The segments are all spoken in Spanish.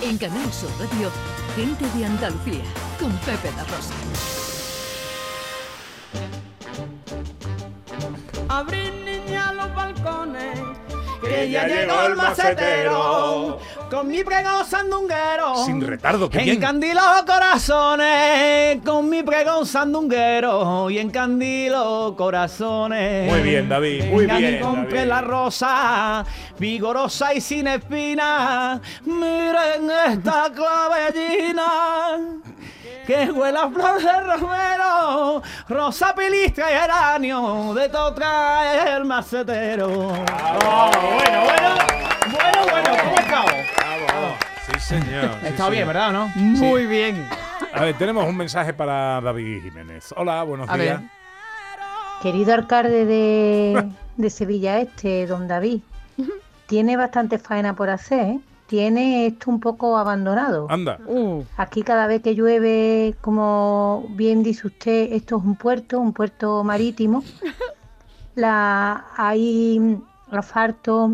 En Canal Sur Radio, Gente de Andalucía, con Pepe da Rosa. Abrir niña los balcones, Que ya llegó el macetero. Con mi pregón sandunguero. Sin retardo, qué bien. Encandilo corazones, con mi pregón sandunguero y encandilo corazones. Muy bien, David, muy bien, y compre David. la rosa, vigorosa y sin espinas. Miren esta clavellina. Que huele a flor de romero, rosa pilistra y geranio, de todo trae el macetero. Bravo, bueno, bueno, bueno, bueno, ¿cómo. Sí, señor. sí, estado bien, señor. ¿verdad o no? Muy bien. A ver, tenemos un mensaje para David Jiménez. Hola, buenos A días. ver. Querido alcalde de, de Sevilla Este, don David, tiene bastante faena por hacer, ¿eh? Tiene esto un poco abandonado. Anda. Aquí cada vez que llueve, como bien dice usted, esto es un puerto, un puerto marítimo. La, hay asfalto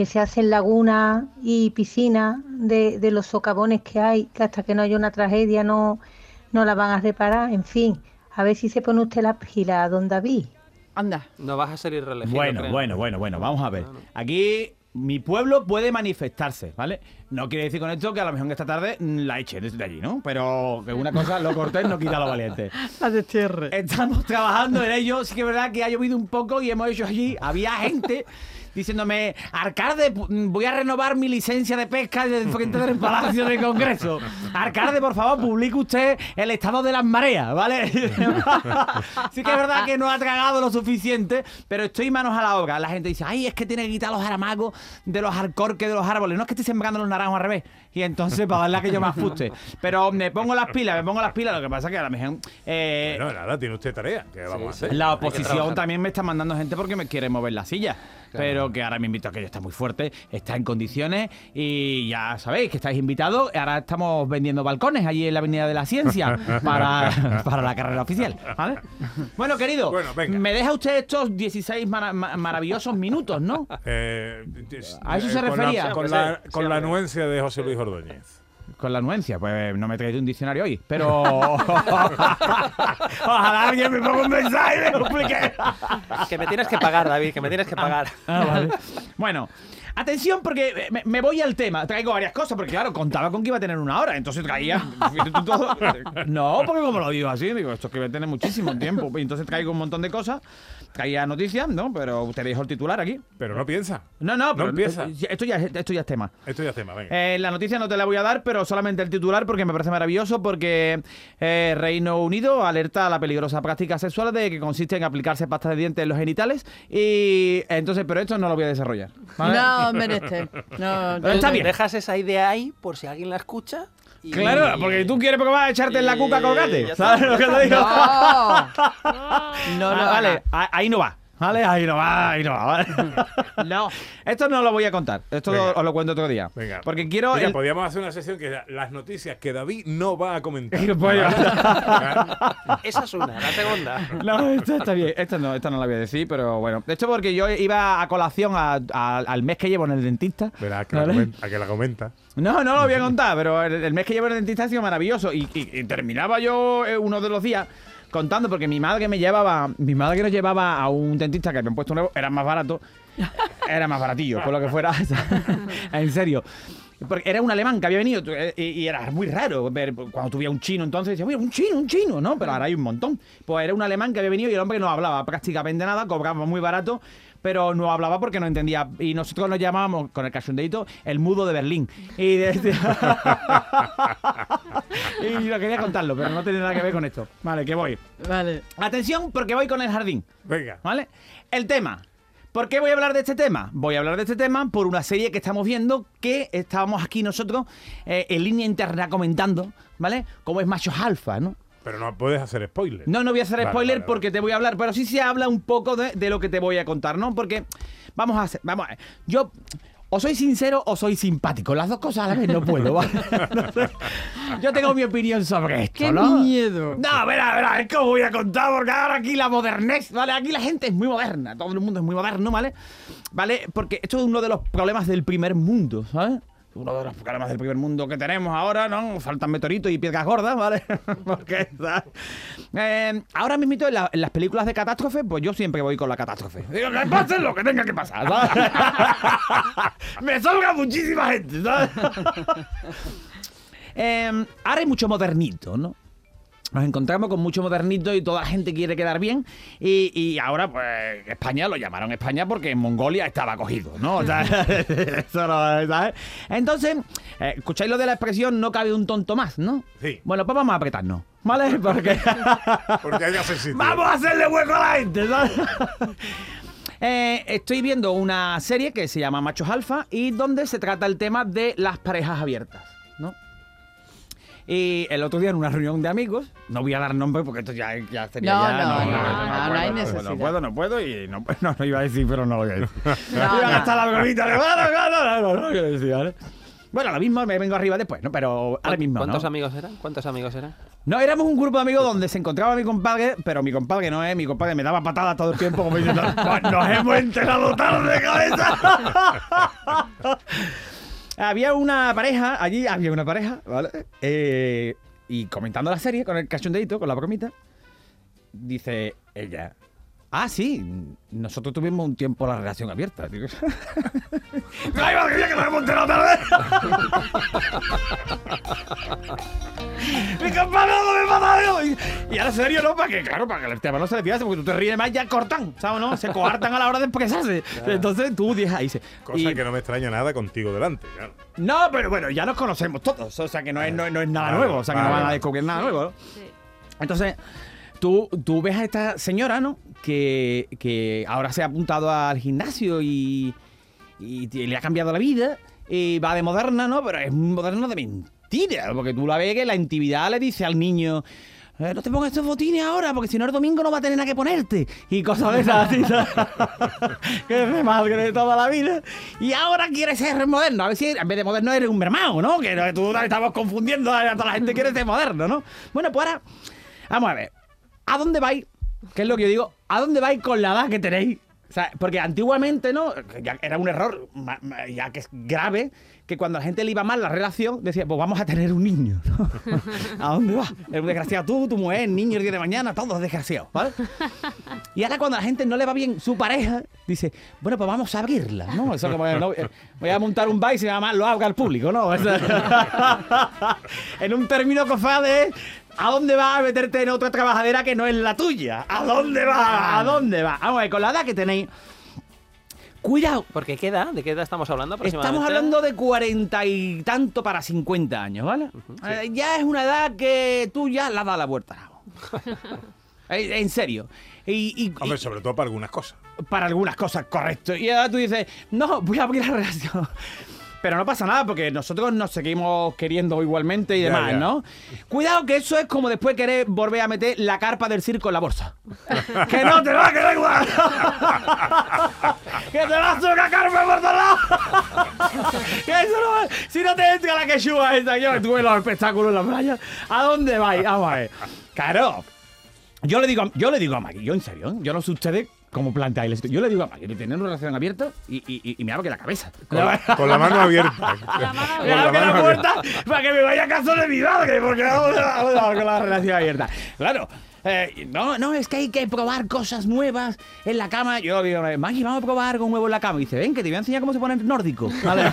que se hace en lagunas y piscinas de, de los socavones que hay, que hasta que no haya una tragedia no, no la van a reparar. En fin, a ver si se pone usted la pila, don David. Anda. No vas a ser irreelegido. Bueno, creo. bueno, bueno, bueno, vamos a ver. Aquí mi pueblo puede manifestarse, ¿vale? No quiere decir con esto que a lo mejor esta tarde la eche desde allí, ¿no? Pero que una cosa, lo cortés no quita lo valiente. La destierre. Estamos trabajando en ello. Sí que es verdad que ha llovido un poco y hemos hecho allí. Había gente diciéndome, Arcade, pu- voy a renovar mi licencia de pesca desde el frente del Palacio del Congreso. Arcade, por favor, publique usted el estado de las mareas, ¿vale? sí que es verdad que no ha tragado lo suficiente, pero estoy manos a la obra. La gente dice, ay, es que tiene que quitar los aramagos de los arcorques de los árboles. No es que estoy sembrando los naranjos al revés. Y entonces, para darle a que yo me afuste. Pero me pongo las pilas, me pongo las pilas. Lo que pasa es que a lo mejor... eh, Bueno, nada, tiene usted tarea. ¿Qué vamos a hacer? la oposición también me está mandando gente porque me quiere mover la silla. Pero que ahora me invito a que ella está muy fuerte, está en condiciones y ya sabéis que estáis invitados. Ahora estamos vendiendo balcones allí en la Avenida de la Ciencia para, para la carrera oficial. ¿vale? Bueno, querido, Bueno, venga. me deja usted estos 16 mara- ma- maravillosos minutos, ¿no? Eh, ¿A eso se con la- refería? Con la, con la anuencia de José Luis Ordóñez. Con la anuencia, pues no me traído un diccionario hoy, pero ojalá alguien me ponga un mensaje y me lo explique. Que me tienes que pagar, David, que me tienes que pagar. Ah, vale. Bueno, atención porque me, me voy al tema. Traigo varias cosas porque, claro, contaba con que iba a tener una hora. Entonces traía... todo. No, porque como lo digo así, digo, esto es que va a tener muchísimo tiempo. Y entonces traigo un montón de cosas. Traía noticias, ¿no? Pero usted dijo el titular aquí. Pero no piensa. No, no, pero empieza. Esto ya, es- esto ya es tema. Esto ya es tema, venga. Eh, la noticia no te la voy a dar, pero solamente el titular porque me parece maravilloso porque eh, Reino Unido alerta a la peligrosa práctica sexual de que consiste en aplicarse pasta de dientes en los genitales y entonces, pero esto no lo voy a desarrollar. ¿vale? No, menester. No, Pero está bien. Dejas esa idea ahí por si alguien la escucha. y- Claro, porque tú quieres porque vas a echarte en la cuca colgate. ¿Sabes lo que te digo? No. No, lo vale, hagas. a- ahí no va. ¿Vale? Ahí no va, ahí no va. ¿vale? No. Esto no lo voy a contar. Esto Venga. os lo cuento otro día. Venga. Porque quiero. Mira, el- podríamos hacer una sesión que sea las noticias que David no va a comentar. Pues Esa es una, la segunda. No, esto está bien. Esto no, esto no la voy a decir, pero bueno. Esto porque yo iba a colación a- a- al mes que llevo en el dentista. Comenta, a que la comenta. No, no lo voy a contar, pero el, el mes que llevo en el dentista ha sido maravilloso. Y, y- y terminaba yo eh, uno de los días contando, porque mi madre me llevaba, mi madre que nos llevaba a un dentista que habían puesto nuevo, era más barato, era más baratillo, por lo que fuera. en serio. Porque era un alemán que había venido eh, y, y era muy raro ver cuando tuviera un chino entonces decía, "Mira, un chino, un chino, ¿no? Pero ahora hay un montón. Pues era un alemán que había venido y el hombre no hablaba prácticamente nada, cobraba muy barato, pero no hablaba porque no entendía. Y nosotros nos llamábamos, con el cachondeito, el mudo de Berlín. Y, de- y yo quería contarlo, pero no tiene nada que ver con esto. Vale, que voy. Vale. Atención, porque voy con el jardín. Venga. ¿Vale? El tema. ¿Por qué voy a hablar de este tema? Voy a hablar de este tema por una serie que estamos viendo que estábamos aquí nosotros eh, en línea interna comentando, ¿vale? Como es Machos Alfa, ¿no? Pero no puedes hacer spoiler. No, no voy a hacer Vale, spoiler vale, porque vale. te voy a hablar, pero sí se habla un poco de, de lo que te voy a contar, ¿no? Porque vamos a hacer, vamos a, yo o soy sincero o soy simpático, las dos cosas a la vez no puedo, ¿vale? Yo tengo mi opinión sobre esto, ¡Qué ¿no? miedo! No, verá, verá, es que os voy a contar porque ahora aquí la modernez, ¿vale? Aquí la gente es muy moderna, todo el mundo es muy moderno, ¿vale? ¿Vale? Porque esto es uno de los problemas del primer mundo, ¿sabes? Uno de los problemas del primer mundo que tenemos ahora, ¿no? Faltan meteoritos y piedras gordas, ¿vale? Porque. Eh, ahora mismo en las películas de catástrofe, pues yo siempre voy con la catástrofe. Digo, que pase lo que tenga que pasar, ¿sabes? Me salga muchísima gente, ¿sabes? Eh, ahora hay mucho modernito, ¿no? Nos encontramos con mucho modernito y toda la gente quiere quedar bien. Y, y ahora, pues, España lo llamaron España porque en Mongolia estaba cogido, ¿no? O sea, eso no, ¿sabes? Entonces, eh, ¿escucháis lo de la expresión no cabe un tonto más, no? Sí. Bueno, pues vamos a apretarnos, ¿vale? Porque. Porque hay que. ¡Vamos a hacerle hueco a la gente! ¿sabes? Eh, estoy viendo una serie que se llama Machos Alfa y donde se trata el tema de las parejas abiertas, ¿no? Y el otro día en una reunión de amigos, no voy a dar nombre porque esto ya, ya sería No, ya... no, no, no, puedo, no hay puedo, necesidad. No puedo, no puedo y no, no, no iba a decir, pero no lo voy a decir. No, iba a gastar la bromita de... Bueno, no, no, no, no, no, quiero decir, ¿vale? Bueno, lo mismo me vengo arriba después, ¿no? Pero ahora mismo, ¿Cuántos ¿no? amigos eran? ¿Cuántos amigos eran? No, éramos un grupo de amigos donde se encontraba mi compadre, pero mi compadre no es, mi compadre me daba patadas todo el tiempo como diciendo, "Pues nos hemos enterado tarde, cabeza. Había una pareja, allí había una pareja, ¿vale? Eh, y comentando la serie con el cachondeito, con la bromita, dice ella, ah, sí, nosotros tuvimos un tiempo la relación abierta. Digo, ¡Ay, madre que nos hemos enterado tarde! ¡Mi compadre no mata! Y, y ahora serio, ¿no? Para que, claro, para que el tema no se le pidase, porque tú te ríes más, ya cortan, ¿sabes? no? Se coartan a la hora de expresarse. Entonces tú dices ahí. se- Cosa y- que no me extraña nada contigo delante. claro. no, pero bueno, ya nos conocemos todos. O sea que no es, no, es- no es nada Vale, nuevo. O sea que no van a descubrir nada nuevo. ¿no? Entonces, tú, tú ves a esta señora, ¿no? Que, que ahora se ha apuntado al gimnasio y, y t- le ha cambiado la vida. Y va de moderna, ¿no? Pero es un moderno de mentira. Porque tú la ves que la intimidad le dice al niño. "Eh, no te pongas estos botines ahora, porque si no el domingo no va a tener nada que ponerte. Y cosas de esas, así, que es de madre de toda la vida. Y ahora quiere ser moderno. A ver si en vez de moderno eres un mermao, ¿no? Que tú estamos confundiendo a toda la gente quiere ser moderno, ¿no? Bueno, pues ahora, vamos a ver. ¿A dónde vais? ¿Qué es lo que yo digo? ¿A dónde vais con la edad que tenéis? Porque antiguamente, ¿no? Era un error, ya que es grave, que cuando a la gente le iba mal la relación, decía, pues vamos a tener un niño. ¿no? ¿A dónde vas? Es un desgraciado tú, tu mujer, el niño el día de mañana, todos desgraciados, ¿vale? Y ahora cuando a la gente no le va bien su pareja, dice, bueno, pues vamos a abrirla, ¿no? Eso como, no, eh, voy a montar un baile y se llama lo haga al público, ¿no? Eso- en un término cofade, ¿a dónde vas a meterte en otra trabajadera que no es la tuya? ¿A dónde vas? ¿A dónde vas? Vamos a ver, con la edad que tenéis, cuidado. Porque qué edad? ¿De qué edad estamos hablando Estamos hablando de cuarenta y tanto para 50 años, ¿vale? Eh, ya es una edad que tú ya la das la vuelta. Eh, en serio. Y, y- Hombre, y- sobre todo para algunas cosas. para algunas cosas, correcto. Y ahora tú dices, no, voy a abrir la relación. Pero no pasa nada porque nosotros nos seguimos queriendo igualmente y demás, ya. ¿no? Cuidado que eso es como después querer volver a meter la carpa del circo en la bolsa. que no te va a quedar igual. que te vas a sacar carpa por todos lados. que eso no va- Si no te entra la quechua esa, yo tuve los espectáculos en la playa. ¿A dónde vais? Vamos a ver. Claro. Yo le digo, a- yo le digo a Maggie, yo en serio, ¿eh? yo no sé ustedes cómo planteáis. Yo le digo a de tener una relación abierta y, y, y- me abre la cabeza. Con, la- con la mano abierta. Me abre la puerta abierta. para que me vaya a casa de mi madre, porque vamos a- con la relación abierta. Claro. Eh, no, no, es que hay que probar cosas nuevas en la cama. Yo digo, Maggie, vamos a probar algo nuevo en la cama. Y dice, ven, que te voy a enseñar cómo se pone el nórdico. ¿Vale?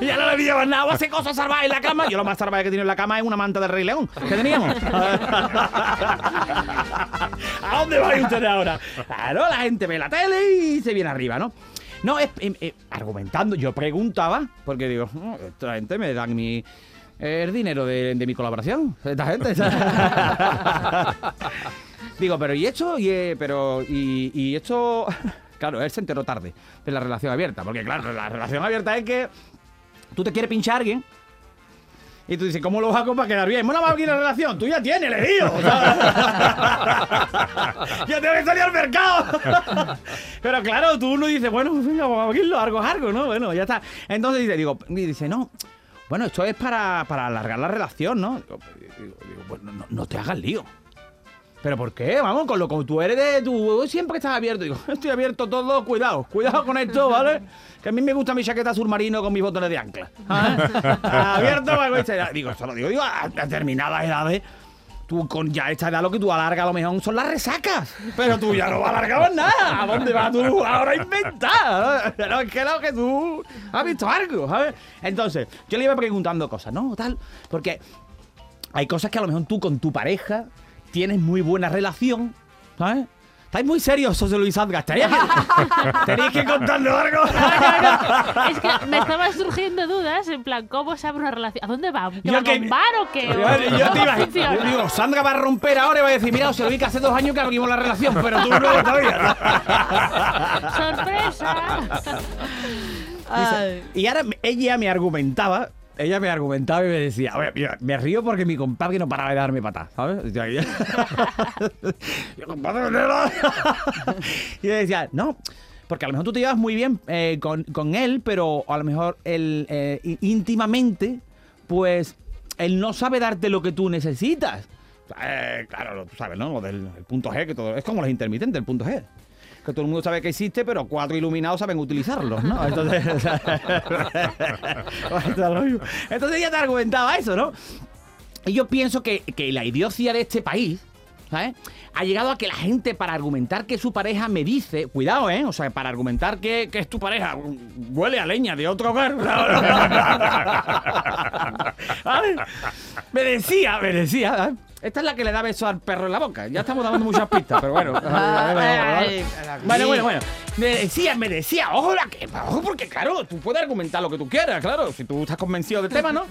ya no le digo nada, hacer cosas salvajes en la cama. Yo lo más salvaje que tengo en la cama es una manta del Rey León. ¿Qué teníamos? ¿A dónde vais ustedes ahora? Claro, la gente ve la tele y se viene arriba, ¿no? No, es, em, eh, argumentando, yo preguntaba, porque digo, "Oh, esta gente me dan mi, el dinero de, de mi colaboración. Esta gente. digo, pero ¿y esto? Y, eh, pero, y, y esto. Claro, él se enteró tarde de la relación abierta, porque claro, la relación abierta es que tú te quieres pinchar a alguien. Y tú dices, ¿cómo lo hago para quedar bien? Bueno, va a abrir la relación. Tú ya tienes, le digo. ya tengo que salir al mercado. Pero claro, tú uno dice, bueno, venga, vamos a abrirlo, algo es algo, ¿no? Bueno, ya está. Entonces dice, digo, dice, no. Bueno, esto es para, para alargar la relación, ¿no? Digo, digo, digo, bueno, no, no te hagas lío. ¿Pero por qué? Vamos, con lo que tú eres de tú siempre que estás abierto. Digo, estoy abierto todo, cuidado, cuidado con esto, ¿vale? Que a mí me gusta mi chaqueta submarino con mis botones de ancla. ¿Ah? abierto, pues, digo, esto lo digo, digo, a determinadas edades. Tú con ya esta edad lo que tú alargas a lo mejor son las resacas. Pero tú ya no alargabas nada. ¿A dónde vas tú ahora a inventar? Pero es que lo que tú has visto algo, ¿sabes? Entonces, yo le iba preguntando cosas, ¿no? Tal, porque hay cosas que a lo mejor tú con tu pareja tienes muy buena relación, ¿sabes? Estáis muy serios, José Luis Azga. Tenéis que, tenéis que contarnos algo. Es que me estaban surgiendo dudas, en plan, ¿cómo se abre una relación? ¿A dónde va? ¿Que Yo va a que- un bar o qué? Yo, yo te iba yo digo, Sandra va a romper ahora y va a decir, mira, José Luis, que hace dos años que abrimos la relación, pero tú no todavía. ¡Sorpresa! Ay. Y ahora ella me argumentaba, ella me argumentaba y me decía, "Oye, mira, me río porque mi compadre no paraba de darme patas, ¿sabes? Y yo, compadre, no, no". y yo decía, no. Porque a lo mejor tú te llevas muy bien eh, con, con él, pero a lo mejor él eh, íntimamente, pues él no sabe darte lo que tú necesitas. Eh, claro, tú sabes, ¿no? Lo del el punto G, que todo es como los intermitentes, el punto G. Todo el mundo sabe que existe, pero cuatro iluminados saben utilizarlos, ¿no? Entonces, Entonces ella te argumentaba eso, ¿no? Y yo pienso que, que la idiocia de este país, ¿sabes? Ha llegado a que la gente para argumentar que su pareja me dice, cuidado, ¿eh? O sea, para argumentar que, que es tu pareja, huele a leña de otro hogar. ¿Vale? Me decía, me decía, ¿eh? Esta es la que le da beso al perro en la boca. Ya estamos dando muchas pistas, pero bueno. Ay, Bueno, bueno, bueno. Me decía, me decía, ojo, la que, ojo, porque claro, tú puedes argumentar lo que tú quieras, claro, si tú estás convencido del tema, ¿no?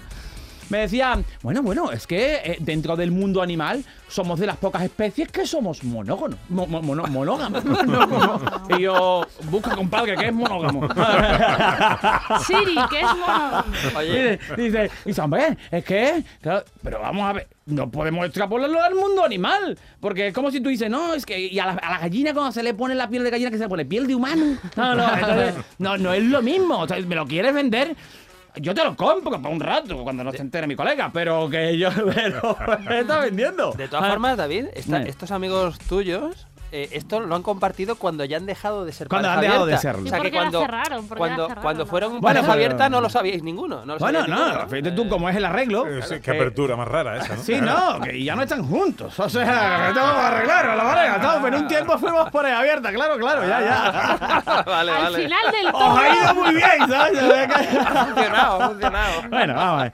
Me decía, bueno, bueno, es que eh, dentro del mundo animal somos de las pocas especies que somos monógamos. mo- mo- mono- monógamos. y yo, busca, compadre, que es monógamo. Siri, ¿qué es? Oye, Dice, dice, dice, hombre, es que, claro, pero vamos a ver, no podemos extrapolarlo al mundo animal, porque es como si tú dices, no, es que y a la, a la gallina cuando se le pone la piel de gallina que se le pone piel de humano, no, no, entonces, no, no es lo mismo, o sea, me lo quieres vender. Yo te lo compro para un rato, cuando no se entere mi colega, pero que yo me está vendiendo. de todas formas, David, esta- estos amigos tuyos, eh, esto lo han compartido cuando ya han dejado de ser Cuando pareja han dejado de serlo. ¿Y O sea que cuando, cerraron? ¿Por qué la cuando, cerraron? cuando fueron Bueno, pareja pero- abierta no lo sabíais ninguno. No lo Bueno, sabíais no, ninguno. fíjate tú cómo es el arreglo. Eh, sí, qué apertura más rara esa, ¿no? Sí, no, que ya no están juntos. O sea, que tengo que arreglar a la pareja. Todo, pero en un tiempo fuimos por ahí abierta, claro, claro, ya, ya. vale, Al vale. final del Os ha ido todo. muy bien, ¿sabes? Ha funcionado, ha funcionado. Bueno, vamos a ver.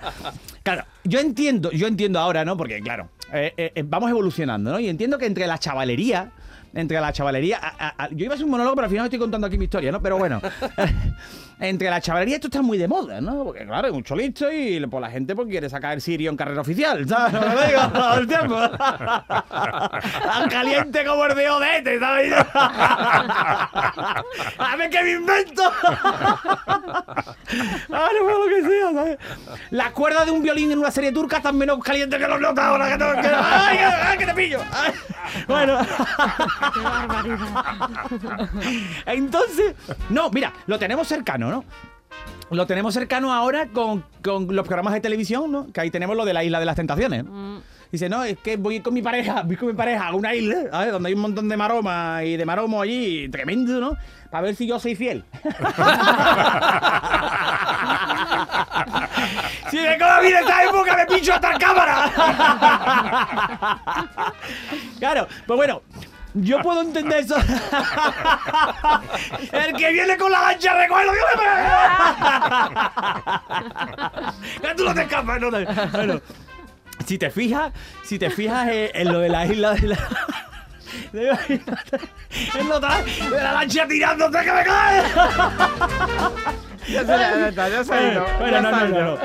Claro, yo entiendo, yo entiendo ahora, ¿no? Porque, claro, eh, vamos evolucionando, ¿no? Y entiendo que entre la chavalería, entre la chavalería, yo iba a hacer un monólogo, pero al final estoy contando aquí mi historia, ¿no? Pero bueno, entre la chavalería esto está muy de moda, ¿no? Porque, claro, hay mucho listo y pues, la gente pues, quiere sacar el sirio en carrera oficial, ¿sabes? Lo que digo todo el tiempo. Tan caliente como el de Odete, ¿sabes? A ver qué me invento. Ah, no puedo lo que sea, ¿sabes? La cuerda de un violín en una serie turca está menos caliente que los notas ahora que, te- que- ¡Ay, que- ay, que te pillo! Ay. Bueno. Qué barbaridad. Entonces, no, mira, lo tenemos cercano, ¿no? Lo tenemos cercano ahora con, con los programas de televisión, ¿no? Que ahí tenemos lo de la isla de las tentaciones. Dice, no, es que voy con mi pareja, voy con mi pareja a una isla, ¿sabes? Donde hay un montón de maromas y de maromo allí, tremendo, ¿no? Para ver si yo soy fiel. si me como bien esta época, me pincho hasta cámara. claro, pues bueno. Yo puedo entender eso. El que viene con la lancha recuerdo. que tú no te escapas, no Bueno, si te fijas, si te fijas en lo de la isla de la. En lo de la lancha tirándote que me cae. Ya se ya ha ido. Bueno, ya no, está, no, ya. no, no.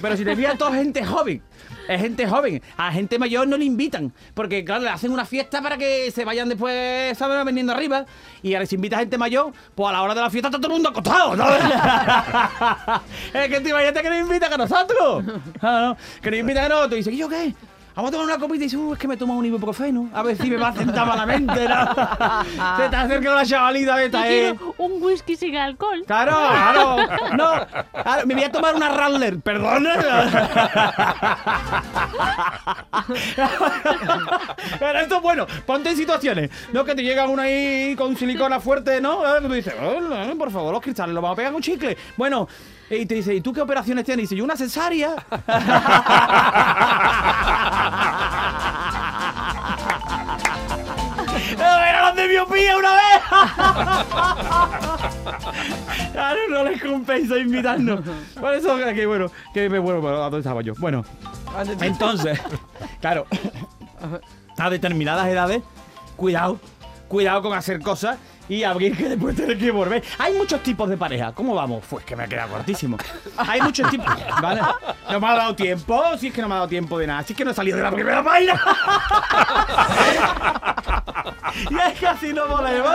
Pero si te fijas, toda gente joven. Es gente joven. A gente mayor no le invitan. Porque, claro, le hacen una fiesta para que se vayan después, ¿sabes? Vendiendo arriba. Y ahora si invita gente mayor, pues a la hora de la fiesta está todo el mundo acostado, ¿sabes? es que te imagínate que nos invitan a nosotros. Ah, no, Que nos invitan a nosotros. Y dice, ¿y yo qué? Vamos a tomar una copita y dice, uh, es que me tomo un ibuprofeno. A ver si me va a sentar malamente, ¿no? Se te acerca la chavalita esta, ¿eh? un whisky sin alcohol. Claro, claro. No, claro, me voy a tomar una Rattler, perdona. Pero esto es bueno, ponte en situaciones. No que te llega uno ahí con silicona fuerte, ¿no? Eh, Tú dices, "Oh, no, por favor, los cristales los vamos a pegar con chicle. Bueno, y te dice, ¿y tú qué operaciones tienes? Y dice, yo una cesárea. ¡Era los de miopía una vez! Claro, no les compensa invitarnos. Por eso que bueno, que me bueno, ¿a dónde estaba yo? Bueno, entonces, claro, a determinadas edades, cuidado, cuidado con hacer cosas y abrir que después tener que volver. Hay muchos tipos de pareja. ¿Cómo vamos? Pues que me ha quedado cortísimo. Hay muchos tipos. ¿Vale? No me ha dado tiempo. Si es que no me ha dado tiempo de nada. Si es que no he salido de la primera página. y es que así no volvemos.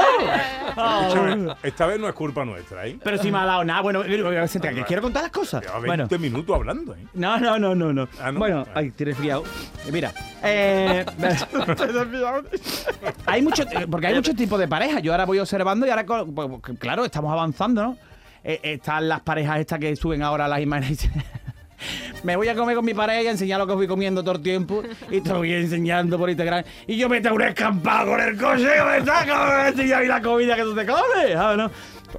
Ah, Escúchame, esta vez no es culpa nuestra, ¿eh? pero si me ha dado nada. Bueno, que quiero contar las cosas. Lleva 20 Bueno. minutos hablando, ¿eh? No, no, no, no, no. Ah, ¿no? Bueno, Vale. ay, tienes fiado. Mira, eh, hay muchos, porque hay muchos tipos de parejas. Yo ahora voy observando y ahora, pues, pues, claro, estamos avanzando, ¿no? Eh, están las parejas estas que suben ahora las imágenes. Me voy a comer con mi pareja y enseñar lo que voy comiendo todo el tiempo y te lo voy enseñando por Instagram. Y yo me tengo un escampado con el coche que me saca y ya vi la comida que tú te comes, ¿sabes? ¿no?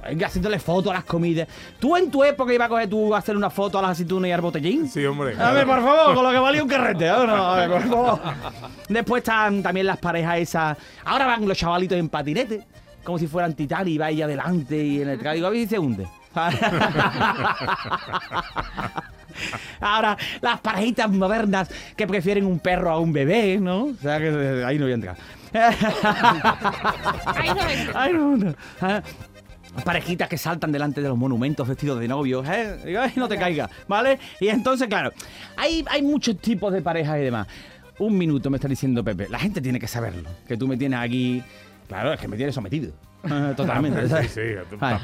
Venga, haciéndole fotos a las comidas. ¿Tú en tu época ibas a coger tú a hacer una foto a las aceitunas y al botellín? Sí, hombre. A ver, por favor, con lo que valía un carrete. A ver, por favor. Después están también las parejas esas. Ahora van los chavalitos en patinete, como si fueran titanes y va ahí adelante y en el digo, a ver si se hunde. Ahora, las parejitas modernas que prefieren un perro a un bebé, ¿no? O sea, que ahí no voy a entrar. Ahí no. Ah, Parejitas que saltan delante de los monumentos vestidos de novios, ¿eh? Digo, "Ay, no te caigas, ¿vale? Y entonces, claro, hay, hay muchos tipos de parejas y demás. Un minuto me está diciendo Pepe. La gente tiene que saberlo. Que tú me tienes aquí. Claro, es que me tienes sometido. Totalmente. Sí, ¿sabes? sí,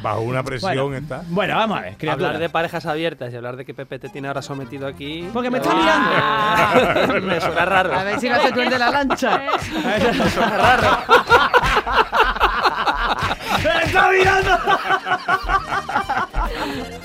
bajo una presión Bueno, está. Bueno, vamos a ver, criatura. Hablar de parejas abiertas y hablar de que Pepe te tiene ahora sometido aquí. Porque me está Ah, me suena raro. A ver si no se tuerde la lancha. Me suena raro.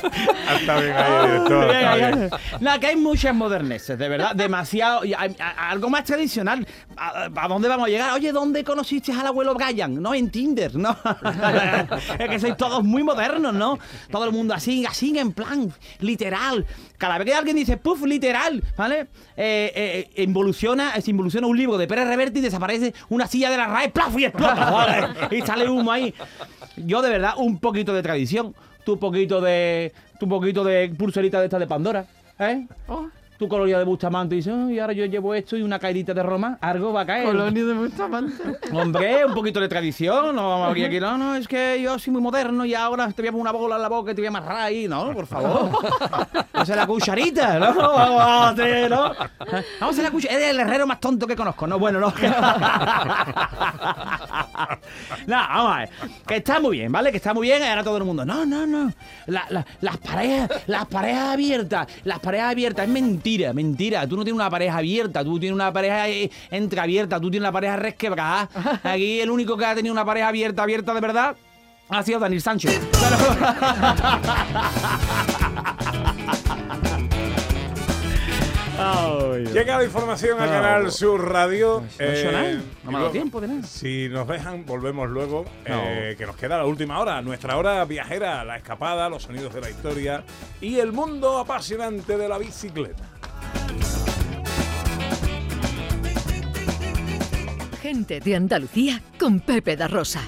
Está bien ahí, director. está bien. Nada, que hay muchas moderneces, de verdad, demasiado. y hay- a- algo más tradicional. ¿A, a dónde vamos a llegar? Oye, ¿dónde conociste al abuelo Brian? No, en Tinder, ¿no? es que sois todos muy modernos, ¿no? Todo el mundo así, así, en plan, literal. Cada vez que alguien dice, puff, literal, ¿vale? Eh, eh, involuciona, se involuciona un libro de Pérez Reverte y desaparece una silla de la RAE, ¡plaf! y explota, ¿vale? Y sale humo ahí. Yo, de verdad, un poquito de tradición, tu poquito de. tu poquito de pulserita de esta de Pandora, ¿eh? Tu colonia de Bustamante y dices, "Ay, ahora yo llevo esto y una caidita de Roma, algo va a caer. Colonia de Bustamante. Hombre, un poquito de tradición, no vamos aquí, aquí, no, no, es que yo soy muy moderno y ahora te voy a poner una bola en la boca y te voy a amarrar ahí, no, por favor. Vamos a hacer la cucharita, ¿no? Vamos a hacer, ¿no? Vamos a hacer la cucharita. Es el herrero más tonto que conozco, ¿no? Bueno, no. no, vamos a ver. Que está muy bien, ¿vale? Que está muy bien. y Ahora todo el mundo, no, no, no. La- la- las parejas, las parejas abiertas, las parejas abiertas, es mentira, mentira. Tú no tienes una pareja abierta, tú tienes una pareja eh, entreabierta, tú tienes una pareja resquebrada. Aquí el único que ha tenido una pareja abierta, abierta de verdad, ha sido Daniel Sánchez. Llega la información al Ah, canal bueno. Sur Radio. No me ha dado luego, tiempo de nada. Si nos dejan, volvemos luego. No. eh, que nos queda la última hora, nuestra hora viajera, la escapada, los sonidos de la historia y el mundo apasionante de la bicicleta. Gente de Andalucía con Pepe da Rosa.